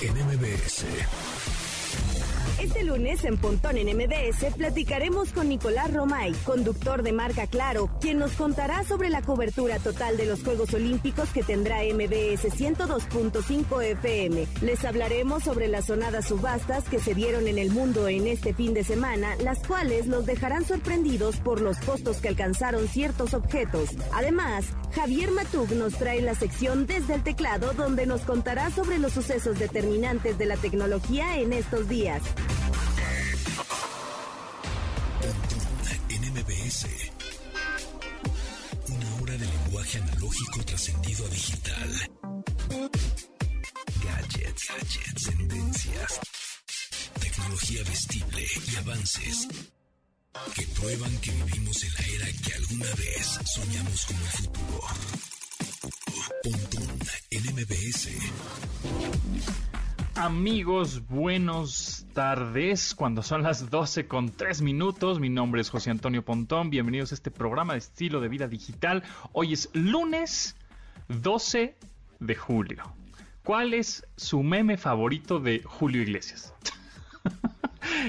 en MBS. Este lunes en Pontón en MBS platicaremos con Nicolás Romay, conductor de marca Claro, quien nos contará sobre la cobertura total de los Juegos Olímpicos que tendrá MBS 102.5 FM. Les hablaremos sobre las sonadas subastas que se dieron en el mundo en este fin de semana, las cuales los dejarán sorprendidos por los costos que alcanzaron ciertos objetos. Además, Javier Matug nos trae la sección desde el teclado donde nos contará sobre los sucesos determinantes de la tecnología en estos días. En. Una hora de lenguaje analógico trascendido a digital. Gadgets, gadgets, tendencias. Tecnología vestible y avances que prueban que vivimos en la era que alguna vez soñamos como el futuro. Pontón en MBS. Amigos, buenos tardes. Cuando son las 12 con 3 minutos, mi nombre es José Antonio Pontón. Bienvenidos a este programa de estilo de vida digital. Hoy es lunes 12 de julio. ¿Cuál es su meme favorito de Julio Iglesias?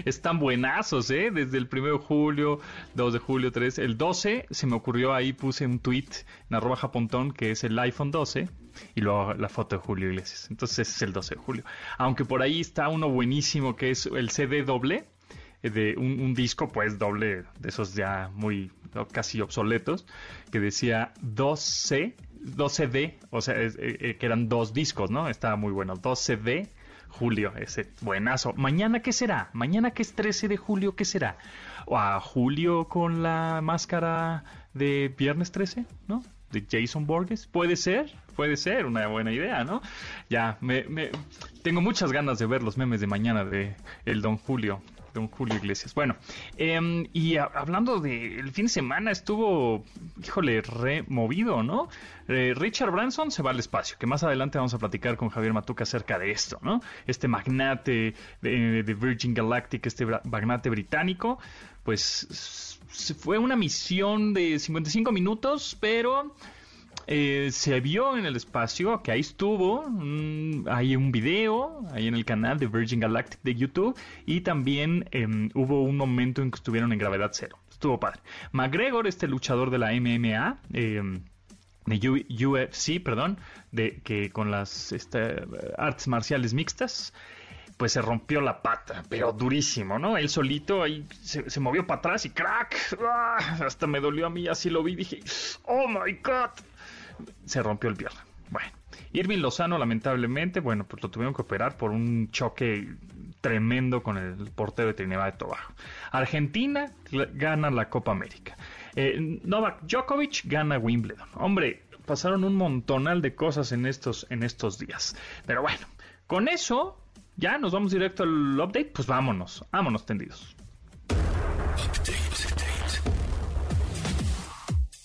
Están buenazos, ¿eh? Desde el 1 de julio, 2 de julio, 3. El 12 se me ocurrió ahí, puse un tweet en arroba japontón que es el iPhone 12 y luego la foto de Julio Iglesias. Entonces ese es el 12 de julio. Aunque por ahí está uno buenísimo que es el CD doble eh, de un, disco pues doble de esos ya muy casi obsoletos que decía 12 12D o sea eh, eh, que eran dos discos no estaba muy bueno 12D Julio, ese buenazo. ¿Mañana qué será? ¿Mañana que es 13 de julio qué será? ¿O a Julio con la máscara de Viernes 13? ¿No? De Jason Borges. Puede ser, puede ser una buena idea, ¿no? Ya, me, me, tengo muchas ganas de ver los memes de mañana de el Don Julio don Julio Iglesias. Bueno, em, y hablando del fin de semana, estuvo, híjole, removido, ¿no? Eh, Richard Branson se va al espacio, que más adelante vamos a platicar con Javier Matuca acerca de esto, ¿no? Este magnate de, de Virgin Galactic, este magnate británico, pues fue una misión de 55 minutos, pero eh, se vio en el espacio, que ahí estuvo, hay un video ahí en el canal de Virgin Galactic de YouTube y también em, hubo un momento en que estuvieron en gravedad cero. Estuvo padre. McGregor, este luchador de la MMA, em, de UFC, perdón, de que con las este, artes marciales mixtas, pues se rompió la pata, pero durísimo, ¿no? Él solito ahí se, movió para atrás y crack, ¡ah! hasta me dolió a mí, así lo vi, dije, oh my god, se rompió el pierna. Bueno, Irving Lozano, lamentablemente, bueno, pues lo tuvieron que operar por un choque tremendo con el portero de Trinidad de Tobago. Argentina gana la Copa América. Eh, Novak Djokovic gana Wimbledon. Hombre, pasaron un montonal de cosas en estos, en estos días. Pero bueno, con eso, ya nos vamos directo al update. Pues vámonos, vámonos tendidos.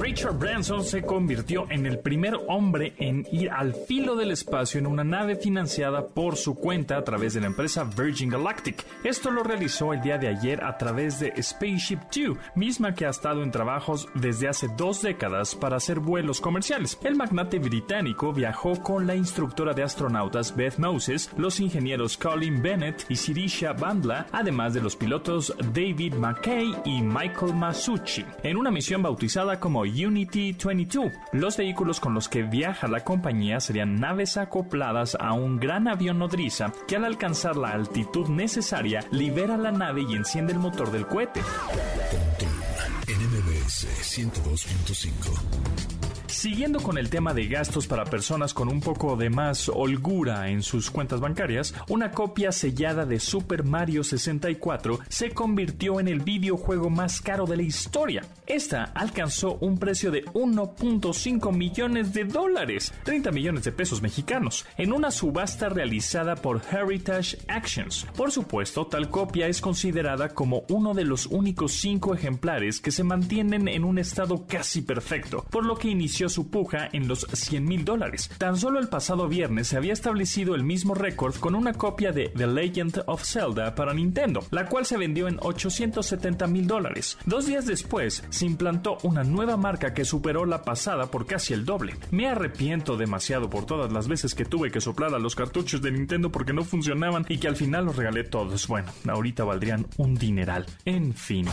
Richard Branson se convirtió en el primer hombre en ir al filo del espacio en una nave financiada por su cuenta a través de la empresa Virgin Galactic. Esto lo realizó el día de ayer a través de Spaceship Two, misma que ha estado en trabajos desde hace dos décadas para hacer vuelos comerciales. El magnate británico viajó con la instructora de astronautas Beth Moses, los ingenieros Colin Bennett y Sirisha Bandla, además de los pilotos David McKay y Michael Masucci, en una misión bautizada como Unity 22. Los vehículos con los que viaja la compañía serían naves acopladas a un gran avión nodriza que al alcanzar la altitud necesaria libera la nave y enciende el motor del cohete. NMBS 102.5 Siguiendo con el tema de gastos para personas con un poco de más holgura en sus cuentas bancarias, una copia sellada de Super Mario 64 se convirtió en el videojuego más caro de la historia. Esta alcanzó un precio de 1.5 millones de dólares, 30 millones de pesos mexicanos, en una subasta realizada por Heritage Actions. Por supuesto, tal copia es considerada como uno de los únicos cinco ejemplares que se mantienen en un estado casi perfecto, por lo que inició su puja en los 100 mil dólares. Tan solo el pasado viernes se había establecido el mismo récord con una copia de The Legend of Zelda para Nintendo, la cual se vendió en 870 mil dólares. Dos días después, se implantó una nueva marca que superó la pasada por casi el doble. Me arrepiento demasiado por todas las veces que tuve que soplar a los cartuchos de Nintendo porque no funcionaban y que al final los regalé todos. Bueno, ahorita valdrían un dineral. En fin.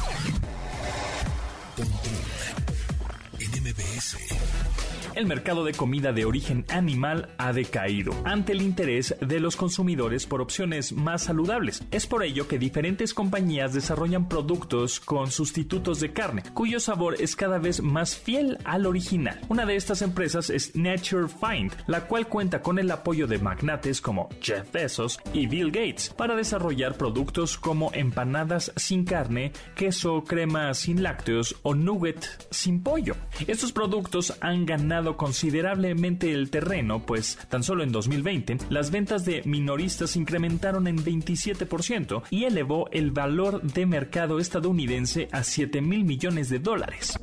MBS el mercado de comida de origen animal ha decaído ante el interés de los consumidores por opciones más saludables. Es por ello que diferentes compañías desarrollan productos con sustitutos de carne, cuyo sabor es cada vez más fiel al original. Una de estas empresas es Nature Find, la cual cuenta con el apoyo de magnates como Jeff Bezos y Bill Gates para desarrollar productos como empanadas sin carne, queso, crema sin lácteos o nugget sin pollo. Estos productos han ganado considerablemente el terreno, pues tan solo en 2020 las ventas de minoristas incrementaron en 27% y elevó el valor de mercado estadounidense a 7 mil millones de dólares.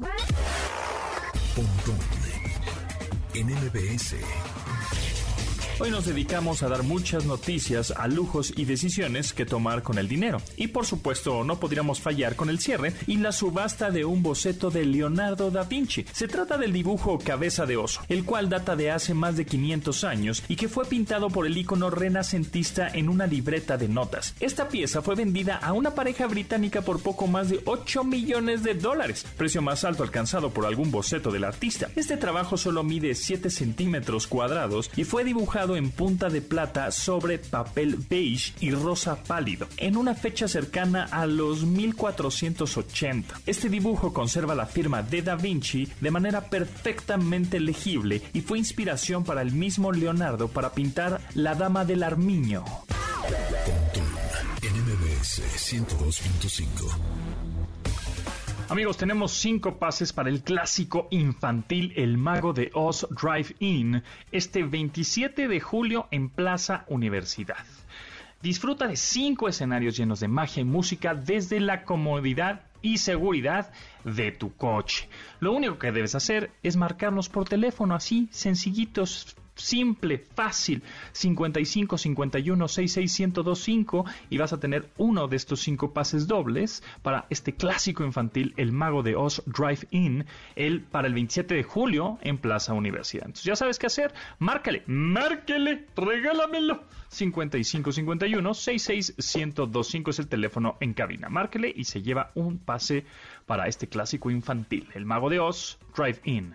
Hoy nos dedicamos a dar muchas noticias a lujos y decisiones que tomar con el dinero. Y por supuesto no podríamos fallar con el cierre y la subasta de un boceto de Leonardo da Vinci. Se trata del dibujo Cabeza de Oso, el cual data de hace más de 500 años y que fue pintado por el ícono renacentista en una libreta de notas. Esta pieza fue vendida a una pareja británica por poco más de 8 millones de dólares, precio más alto alcanzado por algún boceto del artista. Este trabajo solo mide 7 centímetros cuadrados y fue dibujado en punta de plata sobre papel beige y rosa pálido, en una fecha cercana a los 1480. Este dibujo conserva la firma de Da Vinci de manera perfectamente legible y fue inspiración para el mismo Leonardo para pintar La Dama del Armiño. NMBS 102.5 Amigos, tenemos cinco pases para el clásico infantil El Mago de Oz Drive-In este 27 de julio en Plaza Universidad. Disfruta de cinco escenarios llenos de magia y música desde la comodidad y seguridad de tu coche. Lo único que debes hacer es marcarnos por teléfono así, sencillitos, simple, fácil, 55 51 66 1025 y vas a tener uno de estos cinco pases dobles para este clásico infantil El Mago de Oz Drive In, el para el 27 de julio en Plaza Universidad. Entonces ya sabes qué hacer, márcale, márquele, regálamelo. 55 51 66 1025 es el teléfono en cabina. Márquele y se lleva un pase para este clásico infantil, El Mago de Oz Drive In.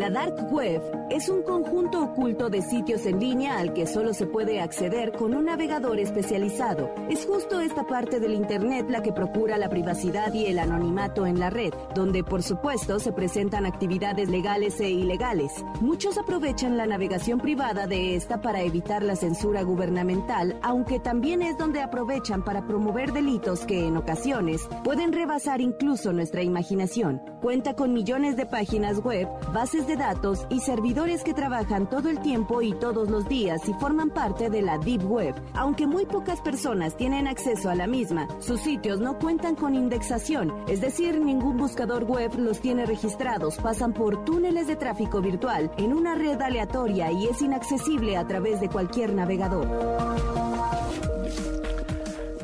La Dark Web es un conjunto oculto de sitios en línea al que solo se puede acceder con un navegador especializado. Es justo esta parte del Internet la que procura la privacidad y el anonimato en la red, donde por supuesto se presentan actividades legales e ilegales. Muchos aprovechan la navegación privada de esta para evitar la censura gubernamental, aunque también es donde aprovechan para promover delitos que en ocasiones pueden rebasar incluso nuestra imaginación. Cuenta con millones de páginas web, bases de datos y servidores que trabajan todo el tiempo y todos los días y forman parte de la Deep Web. Aunque muy pocas personas tienen acceso a la misma, sus sitios no cuentan con indexación, es decir, ningún buscador web los tiene registrados, pasan por túneles de tráfico virtual en una red aleatoria y es inaccesible a través de cualquier navegador.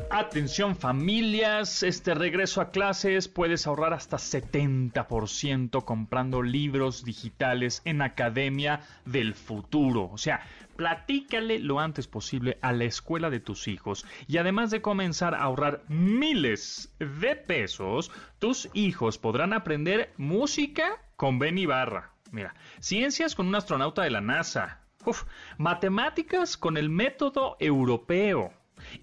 Atención familias, este regreso a clases puedes ahorrar hasta 70% comprando libros digitales en Academia del Futuro. O sea, platícale lo antes posible a la escuela de tus hijos y además de comenzar a ahorrar miles de pesos, tus hijos podrán aprender música con Ben Ibarra. Mira, ciencias con un astronauta de la NASA. matemáticas con el método europeo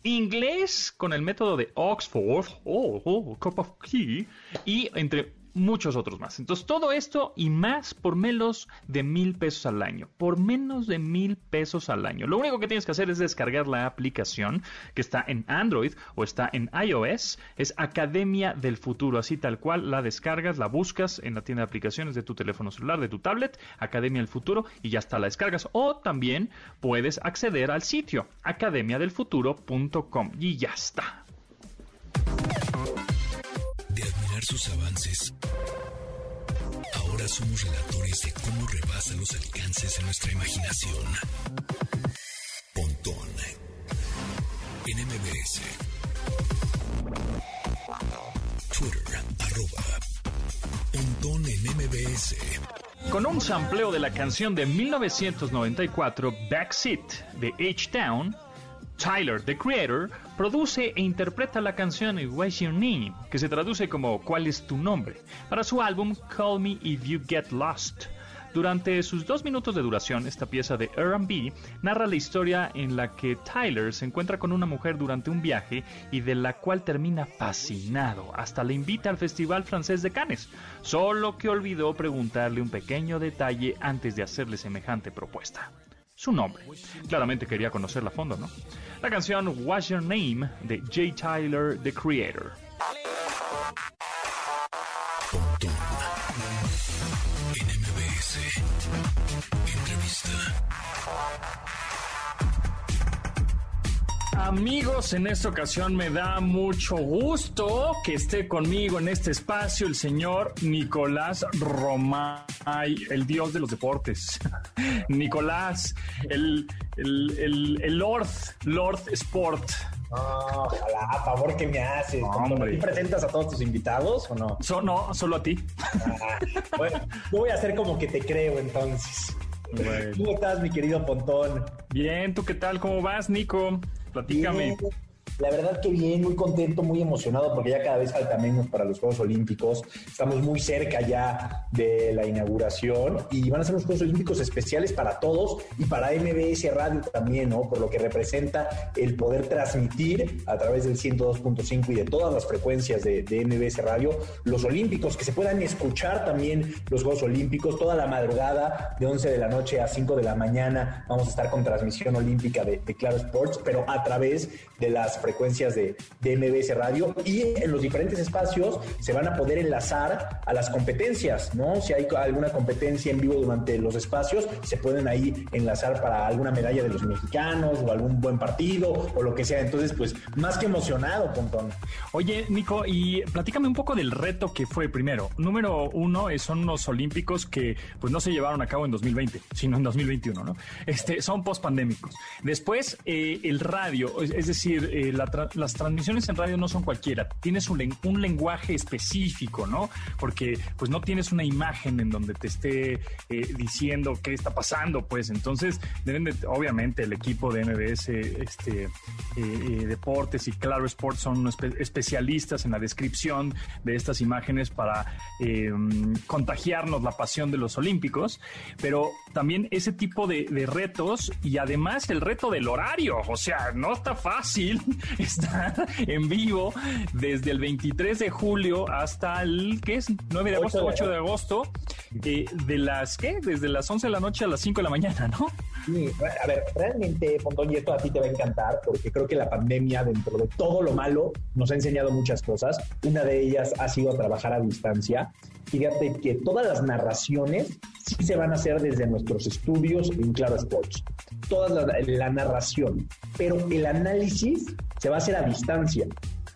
Inglés con el método de Oxford, oh, oh, cup of tea, y entre muchos otros más. Entonces, todo esto y más por menos de mil pesos al año. Por menos de mil pesos al año. Lo único que tienes que hacer es descargar la aplicación que está en Android o está en iOS. Es Academia del Futuro. Así tal cual la descargas, la buscas en la tienda de aplicaciones de tu teléfono celular, de tu tablet, Academia del Futuro, y ya está, la descargas. O también puedes acceder al sitio academiadelfuturo.com y ya está. Sus avances, ahora somos relatores de cómo rebasa los alcances de nuestra imaginación. Pontón en MBS. Twitter, arroba Pontón en MBS. Con un sampleo de la canción de 1994 Backseat de H-Town, Tyler, the creator, produce e interpreta la canción What's Your Name, que se traduce como ¿Cuál es tu nombre? para su álbum Call Me If You Get Lost. Durante sus dos minutos de duración, esta pieza de RB narra la historia en la que Tyler se encuentra con una mujer durante un viaje y de la cual termina fascinado. Hasta le invita al Festival Francés de Cannes, solo que olvidó preguntarle un pequeño detalle antes de hacerle semejante propuesta su nombre. Claramente quería conocerla a fondo, ¿no? La canción What's Your Name de J. Tyler, The Creator. Amigos, en esta ocasión me da mucho gusto que esté conmigo en este espacio el señor Nicolás Romay, el dios de los deportes. Nicolás, el, el, el, Lord, Lord Sport. ojalá, a favor que me haces. ¿Tú presentas a todos tus invitados o no? no, solo a ti. Ah, bueno, yo voy a hacer como que te creo entonces. ¿Cómo estás, mi querido Pontón? Bien, ¿tú qué tal? ¿Cómo vas, Nico? Platícame. La verdad que bien, muy contento, muy emocionado porque ya cada vez falta menos para los Juegos Olímpicos. Estamos muy cerca ya de la inauguración y van a ser unos Juegos Olímpicos especiales para todos y para MBS Radio también, ¿no? Por lo que representa el poder transmitir a través del 102.5 y de todas las frecuencias de, de, MBS Radio los Olímpicos, que se puedan escuchar también los Juegos Olímpicos toda la madrugada de 11 de la noche a 5 de la mañana. Vamos a estar con transmisión olímpica de, de Claro Sports, pero a través de las frecuencias de, de, MBS Radio y en los diferentes espacios se van a poder enlazar a las competencias, ¿no? Si hay alguna competencia en vivo durante los espacios, se pueden ahí enlazar para alguna medalla de los mexicanos o algún buen partido o lo que sea. Entonces, pues más que emocionado, Pontón. Oye, Nico, y platícame un poco del reto que fue primero. Número uno son unos olímpicos que pues no se llevaron a cabo en 2020, sino en 2021, ¿no? Este, son post-pandémicos. Después, eh, el radio, es, decir, las transmisiones en radio no son cualquiera, tienes un, un, lenguaje específico, ¿no? Porque pues no tienes una imagen en donde te esté eh, diciendo qué está pasando, pues entonces deben de, obviamente el equipo de MBS este, eh, eh, Deportes y Claro Sports son especialistas en la descripción de estas imágenes para contagiarnos la pasión de los Olímpicos, pero también ese tipo de retos y además el reto del horario, o sea, no está fácil está en vivo desde el 23 de julio hasta el, ¿qué es? 9 de agosto, 8 de agosto, eh, de las, ¿qué? Desde las 11 de la noche a las 5 de la mañana, ¿no? Sí, a ver, realmente, Pontón, y esto a ti te va a encantar, porque creo que la pandemia, dentro de todo lo malo, nos ha enseñado muchas cosas. Una de ellas ha sido trabajar a distancia. Fíjate que todas las narraciones sí se van a hacer desde nuestros estudios en Claro Sports. Toda la narración, pero el análisis se va a hacer a distancia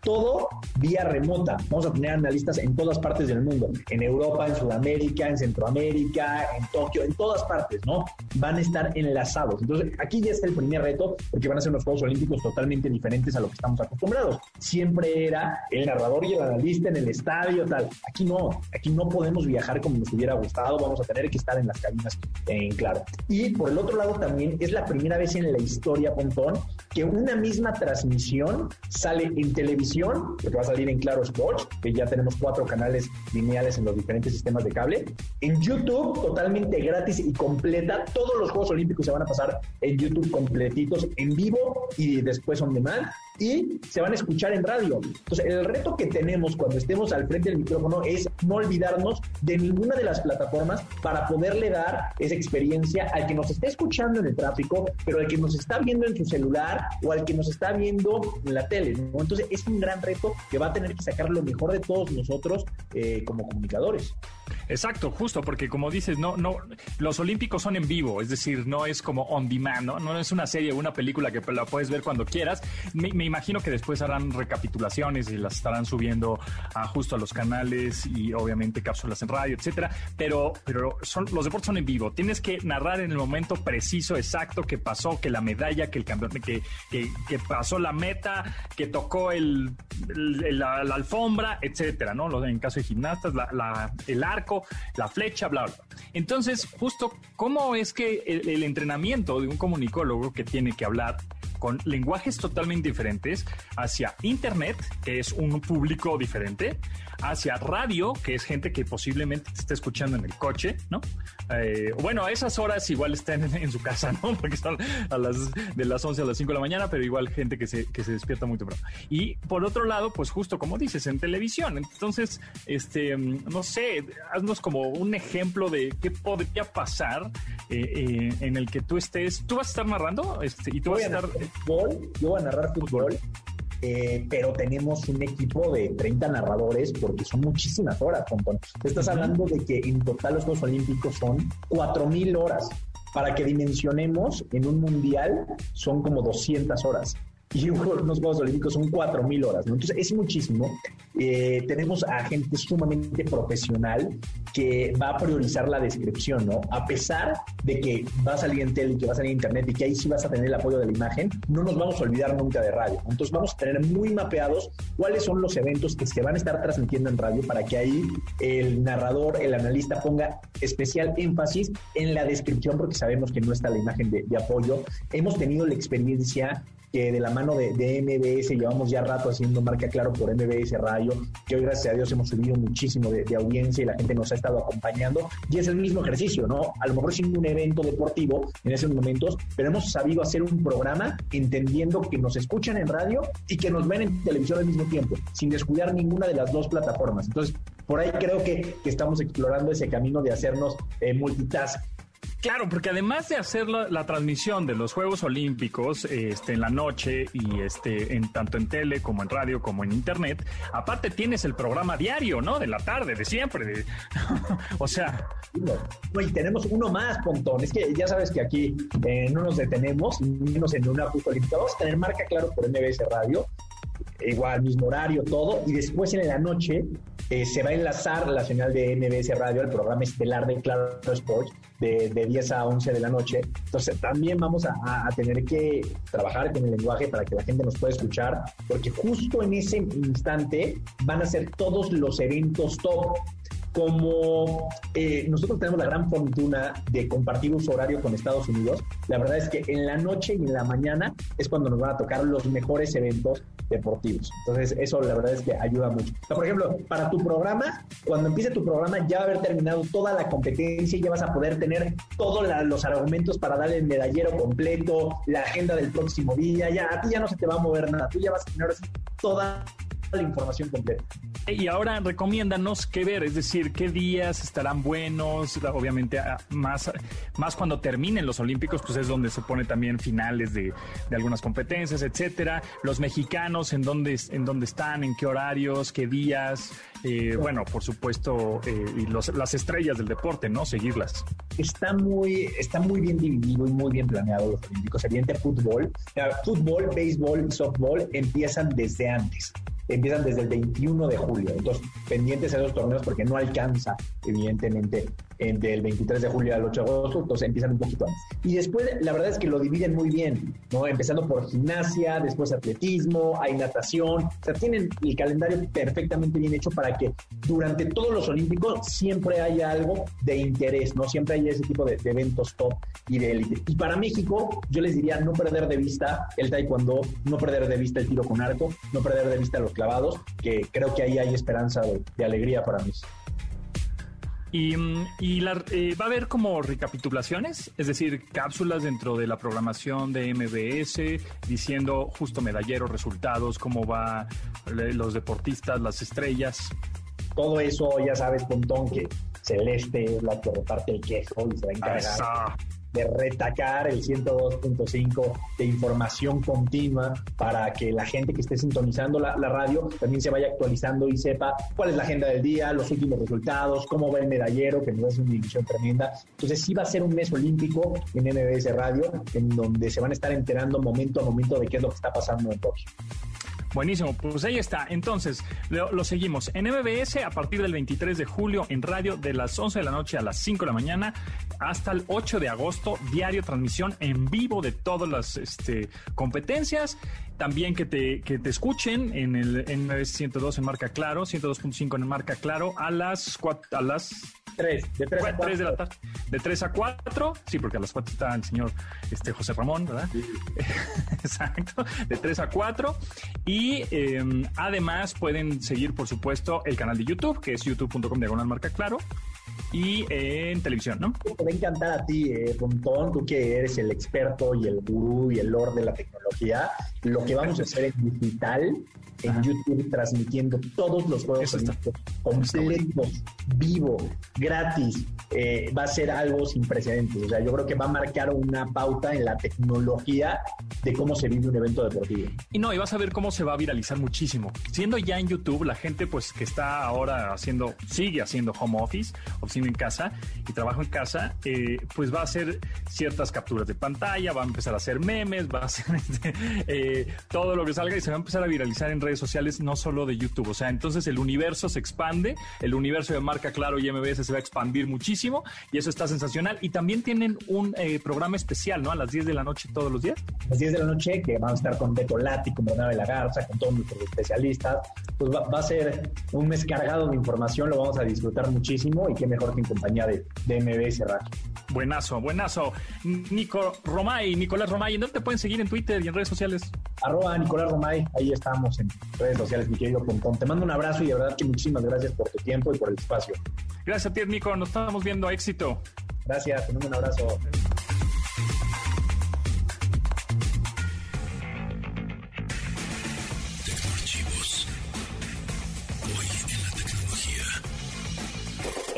todo vía remota. Vamos a tener analistas en todas partes del mundo, en Europa, en Sudamérica, en Centroamérica, en Tokio, en todas partes, ¿no? Van a estar enlazados. Entonces, aquí ya está el primer reto, porque van a ser unos Juegos Olímpicos totalmente diferentes a lo que estamos acostumbrados. Siempre era el narrador y el analista en el estadio, tal. Aquí no, aquí no podemos viajar como nos hubiera gustado, vamos a tener que estar en las cabinas, en claro. Y por el otro lado también es la primera vez en la historia, Pontón, que una misma transmisión sale en televisión que va a salir en Claro Sports, que ya tenemos cuatro canales lineales en los diferentes sistemas de cable. En YouTube, totalmente gratis y completa. Todos los Juegos Olímpicos se van a pasar en YouTube completitos, en vivo y después on demand. Y se van a escuchar en radio. Entonces, el reto que tenemos cuando estemos al frente del micrófono es no olvidarnos de ninguna de las plataformas para poderle dar esa experiencia al que nos esté escuchando en el tráfico, pero al que nos está viendo en su celular o al que nos está viendo en la tele. Entonces, es un gran reto que va a tener que sacar lo mejor de todos nosotros eh, como comunicadores. Exacto, justo, porque como dices, no, no, los olímpicos son en vivo, es decir, no es como on demand, ¿no? No es una serie o una película que la puedes ver cuando quieras. Me, imagino que después harán recapitulaciones y las estarán subiendo justo a los canales y obviamente cápsulas en radio, etcétera. Pero, pero son, los deportes son en vivo. Tienes que narrar en el momento preciso, exacto, que pasó, que la medalla, que el campeón, que, que, pasó la meta, que tocó el, la, alfombra, etcétera, ¿no? En caso de gimnastas, la, el arco, la flecha, bla, bla. Entonces, justo, ¿cómo es que el, entrenamiento de un comunicólogo que tiene que hablar con lenguajes totalmente diferentes hacia Internet, que es un público diferente, hacia radio, que es gente que posiblemente te esté escuchando en el coche, ¿no? Eh, bueno, a esas horas igual están en, su casa, ¿no? Porque son a las de las 11 a las 5 de la mañana, pero igual gente que se, que se despierta muy temprano. Y por otro lado, pues justo como dices, en televisión. Entonces, este, no sé, como un ejemplo de qué podría pasar eh, eh, en el que tú estés. ¿Tú vas a estar narrando? Este, y tú vas a estar. Fútbol, yo voy a narrar fútbol. Eh, pero tenemos un equipo de 30 narradores porque son muchísimas horas, Pontón. Estás hablando de que en total los Juegos Olímpicos son 4.000 horas. Para que dimensionemos, en un mundial son como 200 horas y unos Juegos Olímpicos son 4.000 horas, ¿no? Entonces es muchísimo. Eh, tenemos a gente sumamente profesional que va a priorizar la descripción, ¿no? A pesar de que va a salir en tele y que va a salir en internet y que ahí sí vas a tener el apoyo de la imagen, no nos vamos a olvidar nunca de radio. Entonces vamos a tener muy mapeados cuáles son los eventos que se van a estar transmitiendo en radio para que ahí el narrador, el analista ponga especial énfasis en la descripción porque sabemos que no está la imagen de, de apoyo. Hemos tenido la experiencia que de la mano de, MBS llevamos ya rato haciendo marca claro por MBS Radio, que hoy gracias a Dios hemos subido muchísimo de, audiencia y la gente nos ha estado acompañando. Y es el mismo ejercicio, ¿no? A lo mejor sin un evento deportivo en esos momentos, pero hemos sabido hacer un programa entendiendo que nos escuchan en radio y que nos ven en televisión al mismo tiempo, sin descuidar ninguna de las dos plataformas. Entonces, por ahí creo que, estamos explorando ese camino de hacernos eh, multitask Claro, porque además de hacer la, transmisión de los Juegos Olímpicos este, en la noche y este, en tanto en tele como en radio como en internet, aparte tienes el programa diario, ¿no? De la tarde, de siempre. o sea. No, y tenemos uno más, Pontón. Es que ya sabes que aquí eh, no nos detenemos, menos en una Juegos olímpica. Vamos a tener marca claro por MBS Radio, igual mismo horario, todo, y después en la noche eh, se va a enlazar la señal de MBS Radio al programa estelar de Claro Sports de, de 10 a 11 de la noche. Entonces también vamos a, a, tener que trabajar con el lenguaje para que la gente nos pueda escuchar, porque justo en ese instante van a ser todos los eventos top como eh, nosotros tenemos la gran fortuna de compartir un horario con Estados Unidos, la verdad es que en la noche y en la mañana es cuando nos van a tocar los mejores eventos deportivos. Entonces, eso la verdad es que ayuda mucho. Por ejemplo, para tu programa, cuando empiece tu programa, ya va a haber terminado toda la competencia y ya vas a poder tener todos los argumentos para darle el medallero completo, la agenda del próximo día. Ya a ti ya no se te va a mover nada. Tú ya vas a tener toda la información completa. Y ahora recomiéndanos qué ver, es decir, qué días estarán buenos, obviamente más, más cuando terminen los Olímpicos, pues es donde se pone también finales de, algunas competencias, etcétera. Los mexicanos, en dónde, en dónde están, en qué horarios, qué días, eh, bueno, por supuesto, eh, y las estrellas del deporte, ¿no? Seguirlas. Está muy, está muy bien dividido y muy bien planeado los Olímpicos. Evidente fútbol, fútbol, béisbol softball empiezan desde antes empiezan desde el 21 de julio. Entonces, pendientes a esos torneos porque no alcanza, evidentemente, entre el 23 de julio al 8 de agosto, entonces empiezan un poquito antes. Y después, la verdad es que lo dividen muy bien, ¿no? Empezando por gimnasia, después atletismo, hay natación, o sea, tienen el calendario perfectamente bien hecho para que durante todos los Olímpicos siempre haya algo de interés, ¿no? Siempre haya ese tipo de, de eventos top y de élite. Y para México, yo les diría no perder de vista el taekwondo, no perder de vista el tiro con arco, no perder de vista los clavados, que creo que ahí hay esperanza de, alegría para mí. Y, mm, y la- eh, va a haber como recapitulaciones, es decir, cápsulas dentro de la programación de MBS, diciendo justo medalleros, resultados, cómo va los deportistas, las estrellas. Todo eso, ya sabes, Pontón, que Celeste es la que reparte el queso y se va a encargar. De retacar el 102.5 de información continua para que la gente que esté sintonizando la, radio también se vaya actualizando y sepa cuál es la agenda del día, los últimos resultados, cómo va el medallero, que nos hace una división tremenda. Entonces sí va a ser un mes olímpico en MBS Radio, en donde se van a estar enterando momento a momento de qué es lo que está pasando en Tokio. Buenísimo, pues ahí está. Entonces, lo, lo seguimos en MBS a partir del 23 de julio en radio de las 11 de la noche a las 5 de la mañana hasta el 8 de agosto, diario transmisión en vivo de todas las este, competencias. También que te, que te escuchen en el en MBS 102 en marca claro, 102.5 en marca claro a las, cuat- a las Tres, de tres a 3 de la tarde. De 3 a 4, sí, porque a las 4 está el señor este, José Ramón, ¿verdad? Exacto, de 3 a 4. Y eh, además pueden seguir, por supuesto, el canal de YouTube, que es youtube.com diagonal marca claro. Y eh, en televisión, ¿no? Te va a encantar a ti, eh, Pontón, tú que eres el experto y el gurú y el lord de la tecnología. Lo que vamos a hacer en digital, en Ajá. YouTube, transmitiendo todos los juegos completos, vivo, gratis. eh, va a ser algo sin precedentes. O sea, yo creo que va a marcar una pauta en la tecnología de cómo se vive un evento deportivo. Y no, y vas a ver cómo se va a viralizar muchísimo. Siendo ya en YouTube, la gente pues que está ahora haciendo, sigue haciendo home office, oficina en casa y trabajo en casa, eh, pues va a hacer ciertas capturas de pantalla, va a empezar a hacer memes, va a hacer este, eh, todo lo que salga y se va a empezar a viralizar en redes sociales, no solo de YouTube. O sea, entonces el universo se expande, el universo de marca Claro y MBS se va a expandir muchísimo y eso está sensacional. Y también tienen un eh, programa especial, ¿no? A las 10 de la noche todos los días. A las 10 de la noche, que vamos a estar con Beto Lati, con Bernabé La Garza, con todos nuestros especialistas. Pues va, va a ser un mes cargado de información, lo vamos a disfrutar muchísimo y qué mejor que en compañía de, de MBS Radio. Buenazo, buenazo. Nico Romay, Nicolás Romay, ¿en dónde te pueden seguir en Twitter y en redes sociales? Arroba Nicolás Romay, ahí estamos en redes sociales, mi querido Pontón. Te mando un abrazo y de verdad que muchísimas gracias por tu tiempo y por el espacio. Gracias a ti, Nico. Nos estamos viendo. Éxito. Gracias, te mando un abrazo.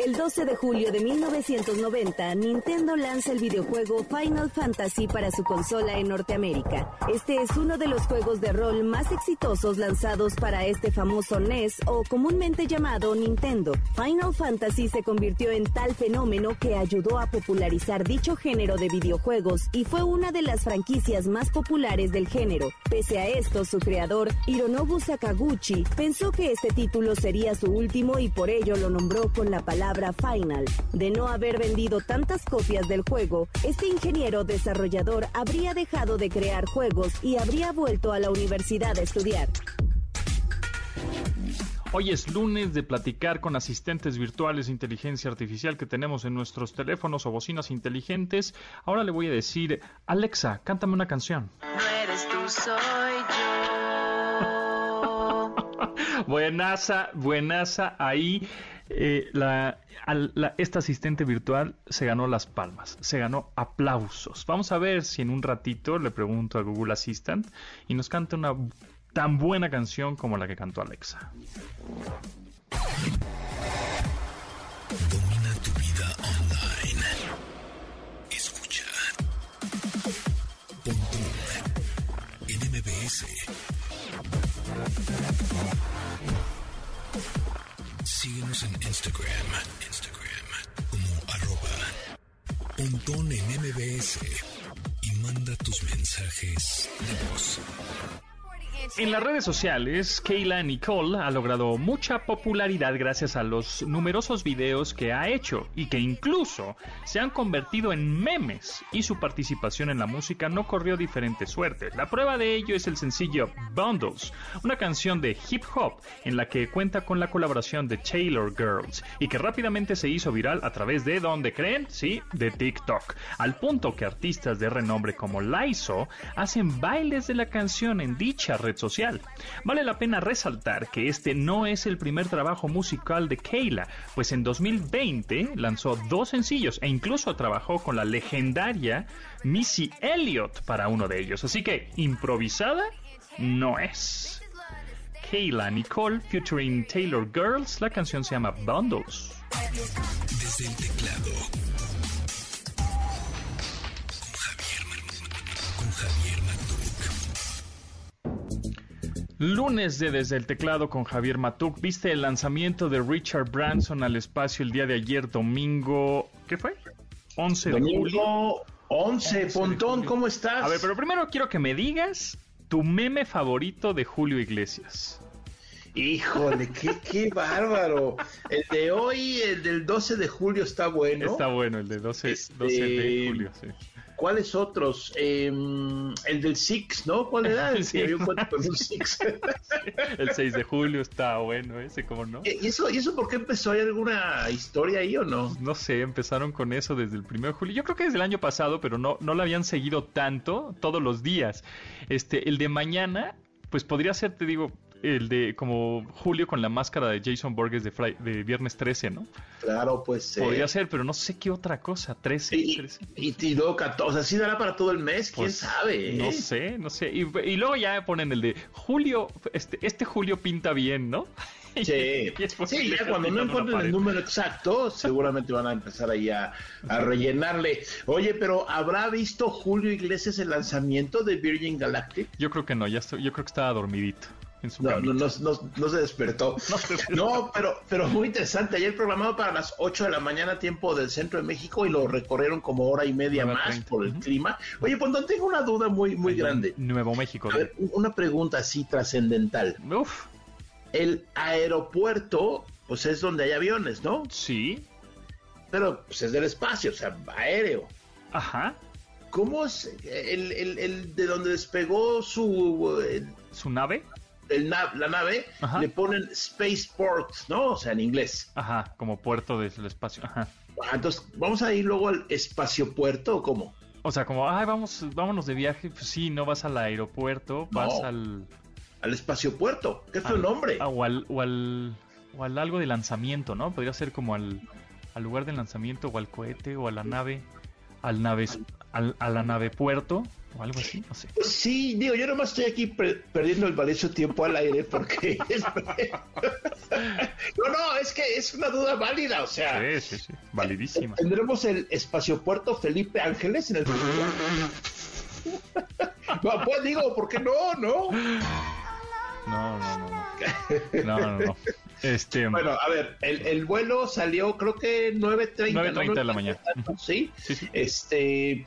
El 12 de julio de 1990, Nintendo lanza el videojuego Final Fantasy para su consola en Norteamérica. Este es uno de los juegos de rol más exitosos lanzados para este famoso NES o comúnmente llamado Nintendo. Final Fantasy se convirtió en tal fenómeno que ayudó a popularizar dicho género de videojuegos y fue una de las franquicias más populares del género. Pese a esto, su creador, Hironobu Sakaguchi, pensó que este título sería su último y por ello lo nombró con la palabra Final. De no haber vendido tantas copias del juego, este ingeniero desarrollador habría dejado de crear juegos y habría vuelto a la universidad a estudiar. Hoy es lunes de platicar con asistentes virtuales de inteligencia artificial que tenemos en nuestros teléfonos o bocinas inteligentes. Ahora le voy a decir, Alexa, cántame una canción. No eres tú, soy yo. Buenaza, buenaza. Ahí eh, la, esta asistente virtual se ganó las palmas, se ganó aplausos. Vamos a ver si en un ratito le pregunto a Google Assistant y nos canta una tan buena canción como la que cantó Alexa. Síguenos en Instagram. Instagram como arroba Pontón en MBS. Y manda tus mensajes de voz. En las redes sociales, Kayla Nicole ha logrado mucha popularidad gracias a los numerosos videos que ha hecho y que incluso se han convertido en memes y su participación en la música no corrió diferente suerte. La prueba de ello es el sencillo Bundles, una canción de hip hop en la que cuenta con la colaboración de Taylor Girls y que rápidamente se hizo viral a través de donde creen, sí, de TikTok, al punto que artistas de renombre como Laizo hacen bailes de la canción en dicha red social. Vale la pena resaltar que este no es el primer trabajo musical de Kayla, pues en 2020 lanzó dos sencillos e incluso trabajó con la legendaria Missy Elliott para uno de ellos. Así que improvisada no es. Kayla Nicole featuring Taylor Girls, la canción se llama Bundles. Desde el teclado. Lunes de Desde el Teclado con Javier Matuk. ¿Viste el lanzamiento de Richard Branson al espacio el día de ayer, domingo? ¿Qué fue? 11 de julio. Domingo 11, de Pontón, julio. ¿cómo estás? A ver, pero primero quiero que me digas tu meme favorito de Julio Iglesias. Híjole, qué, qué bárbaro. El de hoy, el del 12 de julio está bueno. Está bueno, el de 12, Este, 12 de julio, sí. ¿Cuáles otros? Eh, el del Six, ¿no? ¿Cuál era? El Sí. Six. El 6 de julio está bueno ese, ¿cómo no? ¿Y eso, ¿Y eso por qué empezó? ¿Hay alguna historia ahí o no? No sé, empezaron con eso desde el 1 de julio. Yo creo que desde el año pasado, pero no, no lo habían seguido tanto todos los días. Este, el de mañana, pues podría ser, te digo, el de como Julio con la máscara de Jason Borges de, Fri- de Viernes 13, ¿no? Claro, pues. eh, Podría ser, pero no sé qué otra cosa. 13, Y, 13. y, y luego 14, o sea, ¿sí dará para todo el mes? ¿Quién Pues, sabe? No eh? sé, no sé. Y, y luego ya ponen el de Julio, este, este Julio pinta bien, ¿no? Sí, sí, ya cuando no encuentren el número exacto, seguramente van a empezar ahí a, a rellenarle. Oye, pero ¿habrá visto Julio Iglesias el lanzamiento de Virgin Galactic? Yo creo que no, ya estoy, yo creo que estaba dormidito en su No, no, no, no- no se despertó. No pero, pero muy interesante. Ayer programado para las 8 de la mañana, tiempo del centro de México, y lo recorrieron como hora y media más por el clima. Oye, no tengo una duda muy, muy Allá en grande. Nuevo México. A ver, una pregunta así trascendental. Uf, El aeropuerto, pues es donde hay aviones, ¿no? sí, Pero pues es del espacio, o sea, aéreo. ajá. ¿Cómo es el, el- el de donde despegó su el, Su nave, el nav- la nave? Ajá. Le ponen spaceport, ¿no? O sea, en inglés. ajá, como puerto del espacio, ajá. Ah, Entonces, ¿vamos a ir luego al espaciopuerto o cómo? O sea, como, ay, vamos, vámonos de viaje. Pues sí, no vas al aeropuerto, vas No. al. Al espaciopuerto. ¿Qué fue el al- nombre? ah, o, al, o al. O al algo de lanzamiento, ¿no? Podría ser como al, al lugar de lanzamiento, o al cohete, o a la nave. Al nave. Al, a la nave puerto, o algo así, no sé. Sí, digo, yo nomás estoy aquí per- perdiendo el valioso tiempo al aire porque... no, no, es que es una duda válida, o sea... Sí, sí, sí. Validísima. Tendremos el espaciopuerto Felipe Ángeles en el no, pues digo, ¿por qué no? No. No, no, no. No, no, no. no. Este. Bueno, a ver, el, el vuelo salió creo que 9.30. 9:30 de la ¿no? mañana. Sí. Sí, sí. Este.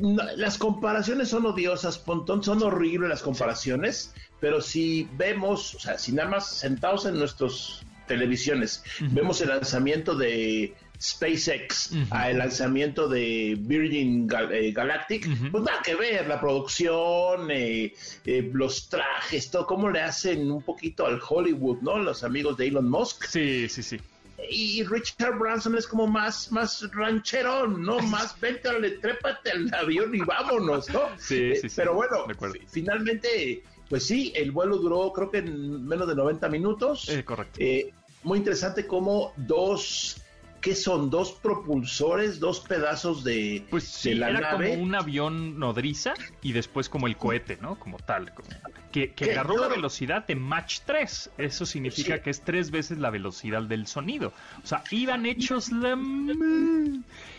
No, las comparaciones son odiosas, Pontón, son horribles las comparaciones, pero si vemos, o sea, si nada más sentados en nuestras televisiones, vemos el lanzamiento de SpaceX Ujú. al lanzamiento de Virgin Gal- eh, Galactic, Ujú. pues nada que ver, la producción, eh, eh, los trajes, todo, cómo le hacen un poquito al Hollywood, ¿no? Los amigos de Elon Musk. Sí, sí, sí. Y Richard Branson es como más, más rancherón, ¿no? Más vente, órale, trépate al avión y vámonos, ¿no? Sí, sí, sí. Pero bueno, finalmente, pues sí, el vuelo duró creo que en menos de 90 minutos. Eh, correcto. Eh, muy interesante como dos, ¿qué son? Dos propulsores, dos pedazos de, Pues de la era nave. como un avión nodriza y después como el cohete, ¿no? Como tal. como- que agarró yo- la velocidad de Mach 3. Eso significa Sí. que es tres veces la velocidad del sonido. O sea, iban hechos la...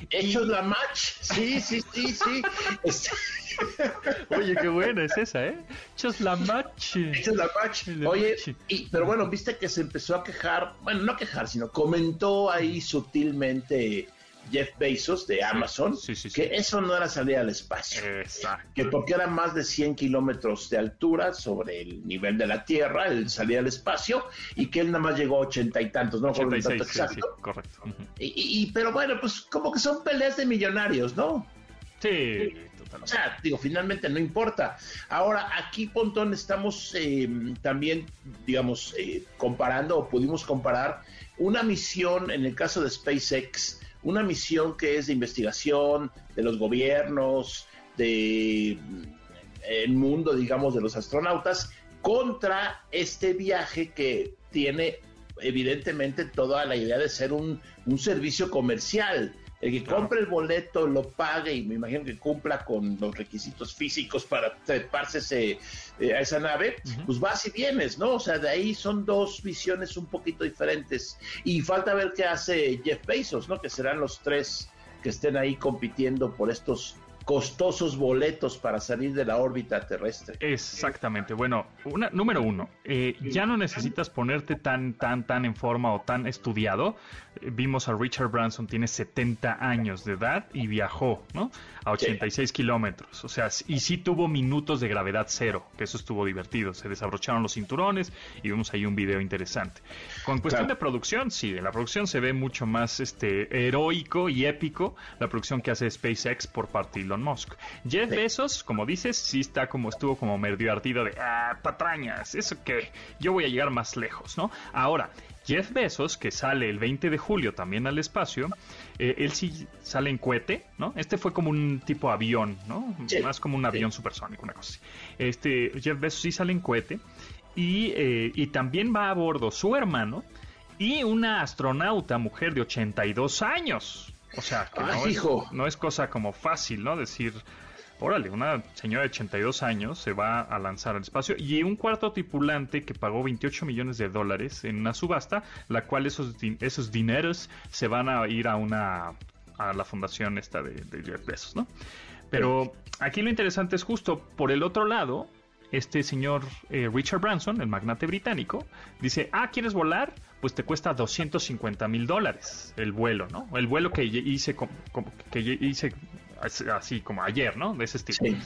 Hechos la match, sí, sí, sí, sí. Oye, qué buena es esa, ¿eh? Hechos la Mach. Hechos la match. Oye, match. y, pero bueno, viste que se empezó a quejar, bueno, no a quejar, sino comentó ahí sutilmente Jeff Bezos de Amazon sí, sí, sí. que eso no era salir al espacio. Exacto. Que porque era más de 100 kilómetros de altura sobre el nivel de la Tierra, el salir al espacio, y que él nada más llegó a ochenta y tantos, no me acuerdo el dato 86, sí, sí, exacto. correcto. Y- y- pero bueno, pues como que son peleas de millonarios, ¿no? Sí, O sea, digo, finalmente no importa. Ahora, aquí, Pontón, estamos eh, también, digamos, eh, comparando o pudimos comparar una misión, en el caso de SpaceX, una misión que es de investigación de los gobiernos, de el mundo, digamos, de los astronautas contra este viaje que tiene evidentemente toda la idea de ser un servicio comercial. El que compre el boleto, lo pague y me imagino que cumpla con los requisitos físicos para treparse ese, eh, a esa nave, pues vas y vienes, ¿no? O sea, de ahí son dos visiones un poquito diferentes. Y falta ver qué hace Jeff Bezos, ¿no? Que serán los tres que estén ahí compitiendo por estos costosos boletos para salir de la órbita terrestre. Exactamente. Bueno, una, número uno, eh, ya no necesitas ponerte tan, tan, tan en forma o tan estudiado. Eh, vimos a Richard Branson, tiene 70 años de edad y viajó, ¿no? A 86 kilómetros. O sea, y sí tuvo minutos de gravedad cero, que eso estuvo divertido. Se desabrocharon los cinturones y vimos ahí un video interesante. Con cuestión de producción, sí, de la producción se ve mucho más este heroico y épico la producción que hace SpaceX por parte de Elon Musk. Jeff Bezos, como dices, sí está como estuvo como medio ardido de ah, patrañas, eso que yo voy a llegar más lejos, ¿no? Ahora, Jeff Bezos, que sale el 20 de julio también al espacio, eh, él sí sale en cohete, ¿no? Este fue como un tipo avión, ¿no? Más como un avión supersónico, una cosa así. Este, Jeff Bezos sí sale en cohete y, eh, y también va a bordo su hermano y una astronauta mujer de 82 años. O sea, que no, Es, no es cosa como fácil, ¿no? Decir, órale, una señora de 82 años se va a lanzar al espacio y un cuarto tripulante que pagó 28 millones de dólares en una subasta, la cual esos, esos dineros se van a ir a una a la fundación esta de, de Jeff Bezos, ¿no? Pero aquí lo interesante es justo por el otro lado, este señor eh, Richard Branson, el magnate británico, dice, ah, ¿quieres volar? Pues te cuesta 250 mil dólares el vuelo, ¿no? El vuelo que hice, que hice así como ayer, ¿no? De ese estilo.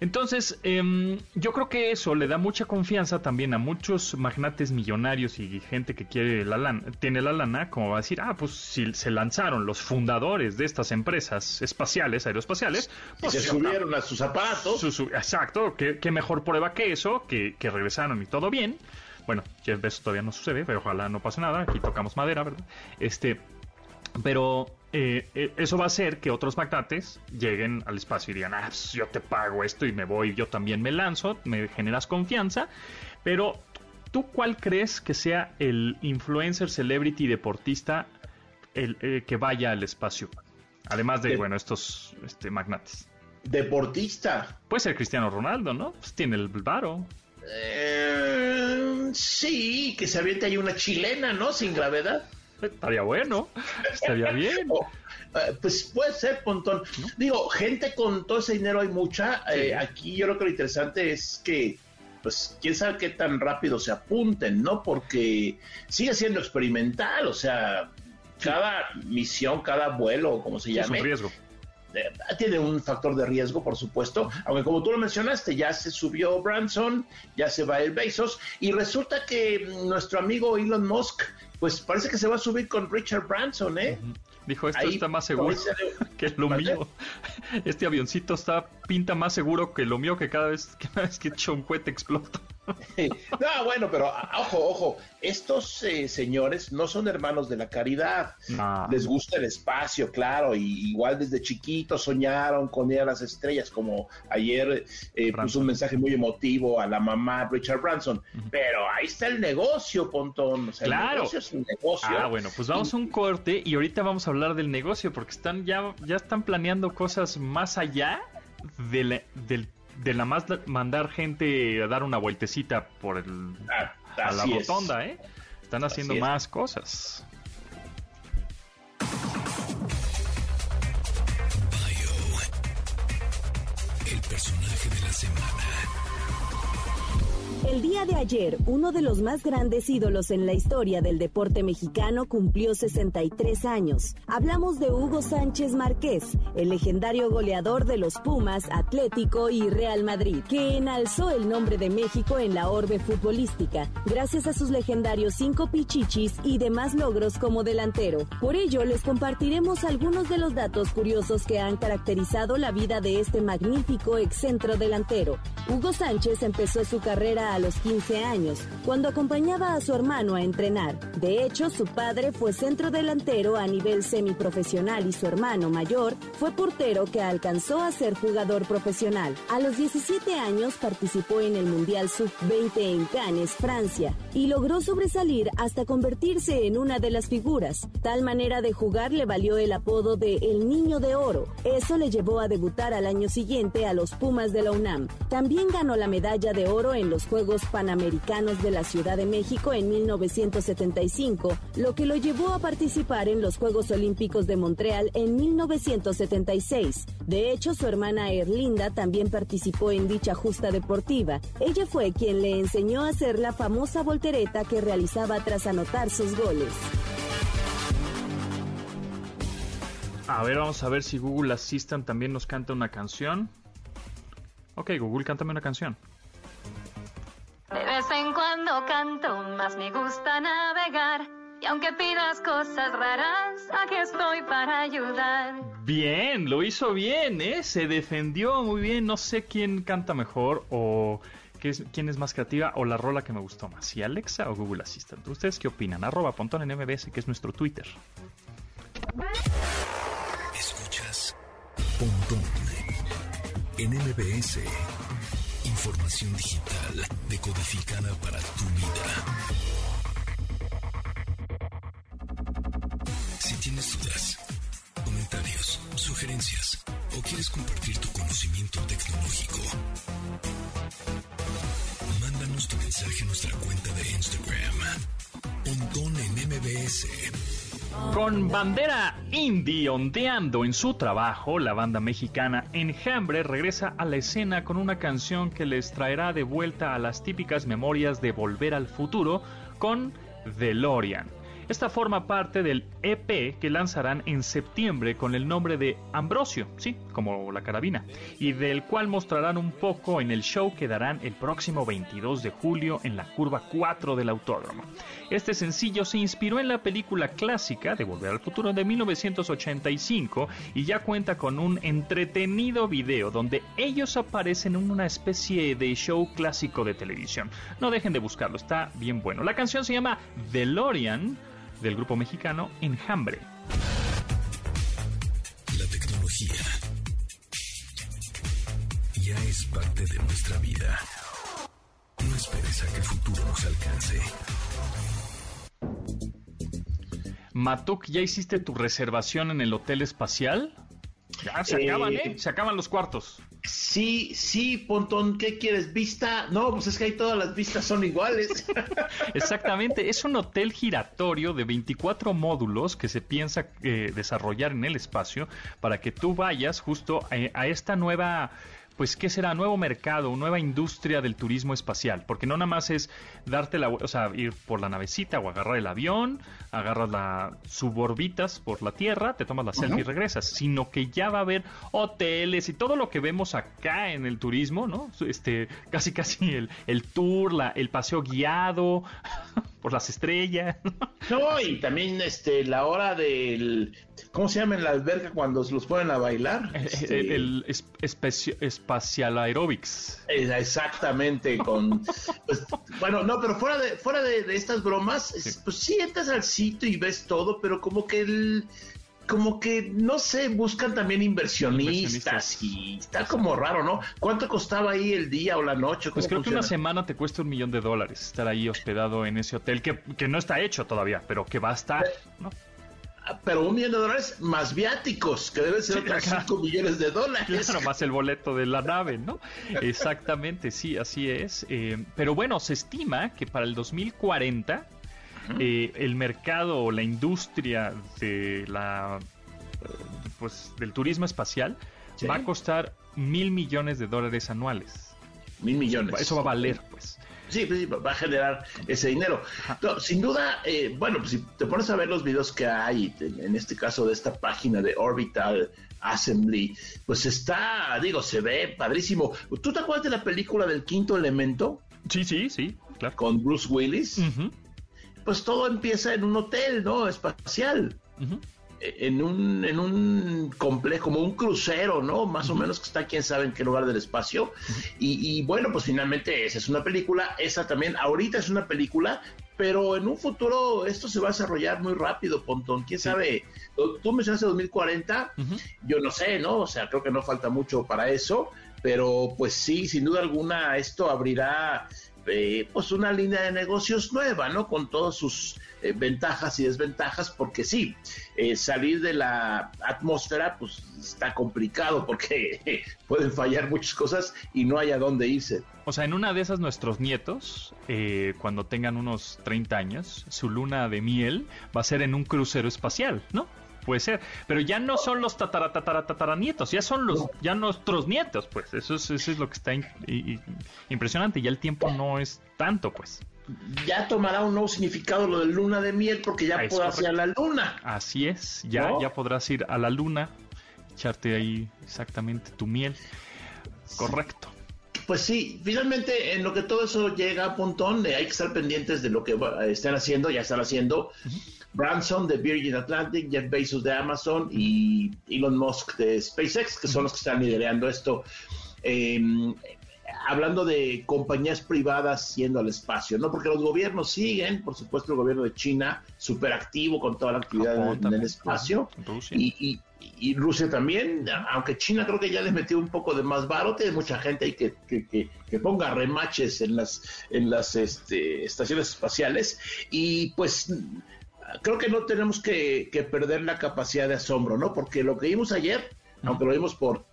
Entonces, em, yo creo que eso le da mucha confianza también a muchos magnates millonarios y gente que quiere la lana, tiene la lana, como va a decir, ah, pues si se lanzaron los fundadores de estas empresas espaciales, aeroespaciales, pues se subieron a sus zapatos. exacto, ¿qué, mejor prueba que eso, que, que regresaron y todo bien. Bueno, Jeff Bezos todavía no sucede, pero ojalá no pase nada, aquí tocamos madera, ¿verdad? Este, pero eh, eh, eso va a hacer que otros magnates lleguen al espacio y digan, ah, pues, yo te pago esto y me voy, yo también me lanzo, me generas confianza, pero ¿tú cuál crees que sea el influencer, celebrity, deportista el, eh, que vaya al espacio? Además de, bueno, estos este, magnates. Deportista. Puede ser Cristiano Ronaldo, ¿no? Pues tiene el varo. sí, que se aviente ahí una chilena, ¿no? Sin gravedad. Estaría bueno, estaría bien. Eh, pues puede ser, Pontón. Digo, gente con todo ese dinero hay mucha. Eh, aquí yo creo que lo interesante es que, pues, quién sabe qué tan rápido se apunten, ¿no? Porque sigue siendo experimental, o sea, cada misión, cada vuelo, como se llame. Es un riesgo. Eh, tiene un factor de riesgo, por supuesto, aunque como tú lo mencionaste, ya se subió Branson, ya se va el Bezos, y resulta que nuestro amigo Elon Musk pues parece que se va a subir con Richard Branson, ¿eh? Dijo, esto está más seguro que lo mío. Este avioncito está pinta más seguro que lo mío que cada vez, que cada vez que echo un cohete explota. no, bueno, pero ojo, ojo, estos eh, señores no son hermanos de la caridad. Les gusta el espacio, claro, y igual desde chiquitos soñaron con ir a las estrellas, como ayer eh, puso un mensaje muy emotivo a la mamá Richard Branson. Pero ahí está el negocio, Pontón. claro. El negocio es un negocio. Ah, bueno, pues vamos a un corte y ahorita vamos a hablar del negocio, porque están ya, ya están planeando cosas más allá de del de la más mandar gente a dar una vueltecita por el ah, a la rotonda, ¿eh? Están haciendo más cosas. El día de ayer, uno de los más grandes ídolos en la historia del deporte mexicano cumplió 63 años. Hablamos de Hugo Sánchez Márquez, el legendario goleador de los Pumas, Atlético y Real Madrid, que enalzó el nombre de México en la orbe futbolística, gracias a sus legendarios cinco pichichis y demás logros como delantero. Por ello, les compartiremos algunos de los datos curiosos que han caracterizado la vida de este magnífico excentro delantero. Hugo Sánchez empezó su carrera los 15 años, cuando acompañaba a su hermano a entrenar. De hecho, su padre fue centro delantero a nivel semiprofesional y su hermano mayor fue portero que alcanzó a ser jugador profesional. A los 17 años participó en el Mundial Sub-20 en Cannes, Francia, y logró sobresalir hasta convertirse en una de las figuras. Tal manera de jugar le valió el apodo de El Niño de Oro. Eso le llevó a debutar al año siguiente a los Pumas de la UNAM. También ganó la medalla de oro en los Juegos Panamericanos de la Ciudad de México en 1975, lo que lo llevó a participar en los Juegos Olímpicos de Montreal en 1976. De hecho, su hermana Erlinda también participó en dicha justa deportiva. Ella fue quien le enseñó a hacer la famosa voltereta que realizaba tras anotar sus goles. A ver, vamos a ver si Google Assistant también nos canta una canción. Ok, Google, cántame una canción. De vez en cuando canto, más me gusta navegar. Y aunque pidas cosas raras, aquí estoy para ayudar. Bien, lo hizo bien, ¿eh? Se defendió muy bien. No sé quién canta mejor o qué es- quién es más creativa o la rola que me gustó más, si Alexa o Google Assistant. ¿Ustedes qué opinan? Arroba Pontón en MBS, que es nuestro Twitter. Escuchas Pontón en MBS. Información digital decodificada para tu vida. Si tienes dudas, comentarios, sugerencias o quieres compartir tu conocimiento tecnológico, mándanos tu mensaje a nuestra cuenta de Instagram. Pontón en MBS. Con bandera indie ondeando en su trabajo, la banda mexicana Enjambre regresa a la escena con una canción que les traerá de vuelta a las típicas memorias de Volver al Futuro con DeLorean. Esta forma parte del EP que lanzarán en septiembre con el nombre de Ambrosio, sí, como la carabina, y del cual mostrarán un poco en el show que darán el próximo 22 de julio en la curva 4 del autódromo. Este sencillo se inspiró en la película clásica de Volver al Futuro de 1985 y ya cuenta con un entretenido video donde ellos aparecen en una especie de show clásico de televisión. No dejen de buscarlo, está bien bueno. La canción se llama DeLorean del grupo mexicano Enjambre. La tecnología ya es parte de nuestra vida. No esperes a que el futuro nos alcance. Matuk, ¿ya hiciste tu reservación en el hotel espacial? Ya, se Eh, acaban, ¿eh? Se acaban los cuartos. Sí, sí, Pontón, ¿qué quieres? ¿Vista? No, pues es que ahí todas las vistas son iguales. Exactamente, es un hotel giratorio de 24 módulos que se piensa eh, desarrollar en el espacio para que tú vayas justo a, a esta nueva pues qué será nuevo mercado, nueva industria del turismo espacial, porque no nada más es darte la, o sea, ir por la navecita o agarrar el avión, agarras la suborbitas por la Tierra, te tomas la selfie y regresas, sino que ya va a haber hoteles y todo lo que vemos acá en el turismo, ¿no? Este, casi casi el, el tour, la, el paseo guiado por las estrellas. No, y también este la hora del ¿cómo se llama en la alberca cuando los ponen a bailar? Este, el, el es- especio- espacial aerobics. Eh, Exactamente, con pues, bueno, no, pero fuera de fuera de, de estas bromas, Sí. pues sí entras al sitio y ves todo, pero como que el como que no sé, buscan también inversionistas, Inversionistas. y está como raro, ¿no? ¿Cuánto costaba ahí el día o la noche? Pues ¿Cómo creo que una semana te cuesta un millón de dólares estar ahí hospedado en ese hotel que, que no está hecho todavía, pero que va a estar. ¿no? Pero un millón de dólares más viáticos, que deben ser Sí, otros claro. 5 millones de dólares. Claro, más el boleto de la nave, ¿no? Exactamente, sí, así es. Eh, pero bueno, se estima que para el 2040 eh, el mercado o la industria de la pues del turismo espacial Sí. va a costar mil millones de dólares anuales. Mil millones. Eso va a valer, pues. Sí, sí, va a generar ese dinero. No, sin duda, eh, bueno, pues si te pones a ver los videos que hay, en este caso de esta página de Orbital Assembly, pues está, digo, se ve padrísimo. ¿Tú te acuerdas de la película del quinto elemento Sí, sí, sí, claro. con Bruce Willis? Pues todo empieza en un hotel, ¿no? Espacial. ujú. En un, en un complejo, como un crucero, ¿no? Más o menos que está quién sabe en qué lugar del espacio. y, y, bueno, pues finalmente esa es una película, esa también, ahorita es una película, pero en un futuro esto se va a desarrollar muy rápido, Pontón. ¿Quién sabe? Tú mencionaste 2040, yo no sé, ¿no? O sea, creo que no falta mucho para eso, pero pues sí, sin duda alguna esto abrirá eh, pues una línea de negocios nueva, ¿no? Con todas sus eh, ventajas y desventajas, porque sí, eh, salir de la atmósfera pues está complicado porque pueden fallar muchas cosas y no hay a dónde irse. O sea, en una de esas nuestros nietos, cuando tengan unos 30 años, su luna de miel va a ser en un crucero espacial, ¿no? puede ser. Pero ya no son los tatara, tatara, nietos, ya son los, ya nuestros nietos, pues. Eso es, eso es lo que está impresionante. Ya el tiempo no es tanto, pues. Ya tomará un nuevo significado lo de luna de miel porque ya podrás ir a la luna. Así es, ya, ya podrás ir a la luna, echarte ahí exactamente tu miel. Correcto. Pues sí, finalmente en lo que todo eso llega a puntón, hay que estar pendientes de lo que están haciendo, ya están haciendo. Branson de Virgin Atlantic, Jeff Bezos de Amazon y Elon Musk de SpaceX, que son los que están liderando esto. Em, hablando de compañías privadas yendo al espacio, ¿no? Porque los gobiernos siguen, por supuesto, el gobierno de China, súper activo con toda la actividad en, el espacio. Y, Rusia también, aunque China creo que ya les metió un poco de más baro, tiene mucha gente ahí que, que, ponga remaches en las, en las este, estaciones espaciales. Y pues creo que no tenemos que, perder la capacidad de asombro, ¿no? Porque lo que vimos ayer, aunque lo vimos por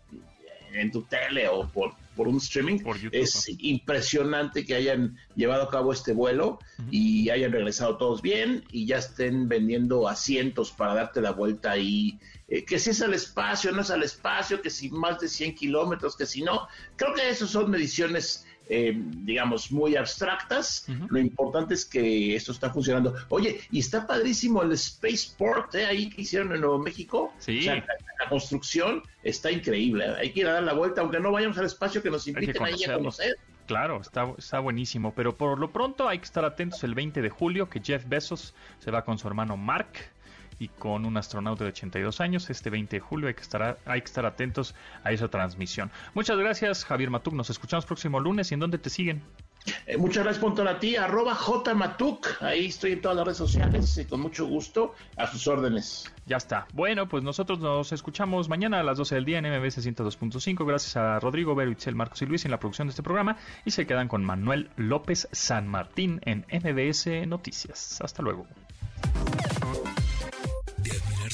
en tu tele o por, por un streaming, es impresionante que hayan llevado a cabo este vuelo y hayan regresado todos bien y ya estén vendiendo asientos para darte la vuelta y eh, que si es al espacio, no es al espacio, que si más de 100 kilómetros, que si no. Creo que esas son mediciones eh, digamos, muy abstractas. Lo importante es que esto está funcionando. Oye, y está padrísimo el Spaceport, ¿eh? Ahí que hicieron en Nuevo México. Sí. la, construcción está increíble. Hay que ir a dar la vuelta, aunque no vayamos al espacio, que nos inviten ahí a conocer. Claro, está, está buenísimo, pero por lo pronto hay que estar atentos el 20 de julio que Jeff Bezos se va con su hermano Mark y con un astronauta de 82 años. Este 20 de julio hay que estar, hay que estar atentos a esa transmisión. Muchas gracias, Javier Matuk. Nos escuchamos próximo lunes. ¿Y en dónde te siguen? Eh, muchas gracias, Ponto a ti, arroba jmatuk. Ahí estoy en todas las redes sociales, y con mucho gusto, a sus órdenes. Ya está. Bueno, pues nosotros nos escuchamos mañana a las 12 del día en MBS 102.5. Gracias a Rodrigo, Vero, Itzel, Marcos y Luis en la producción de este programa. Y se quedan con Manuel López San Martín en MBS Noticias. Hasta luego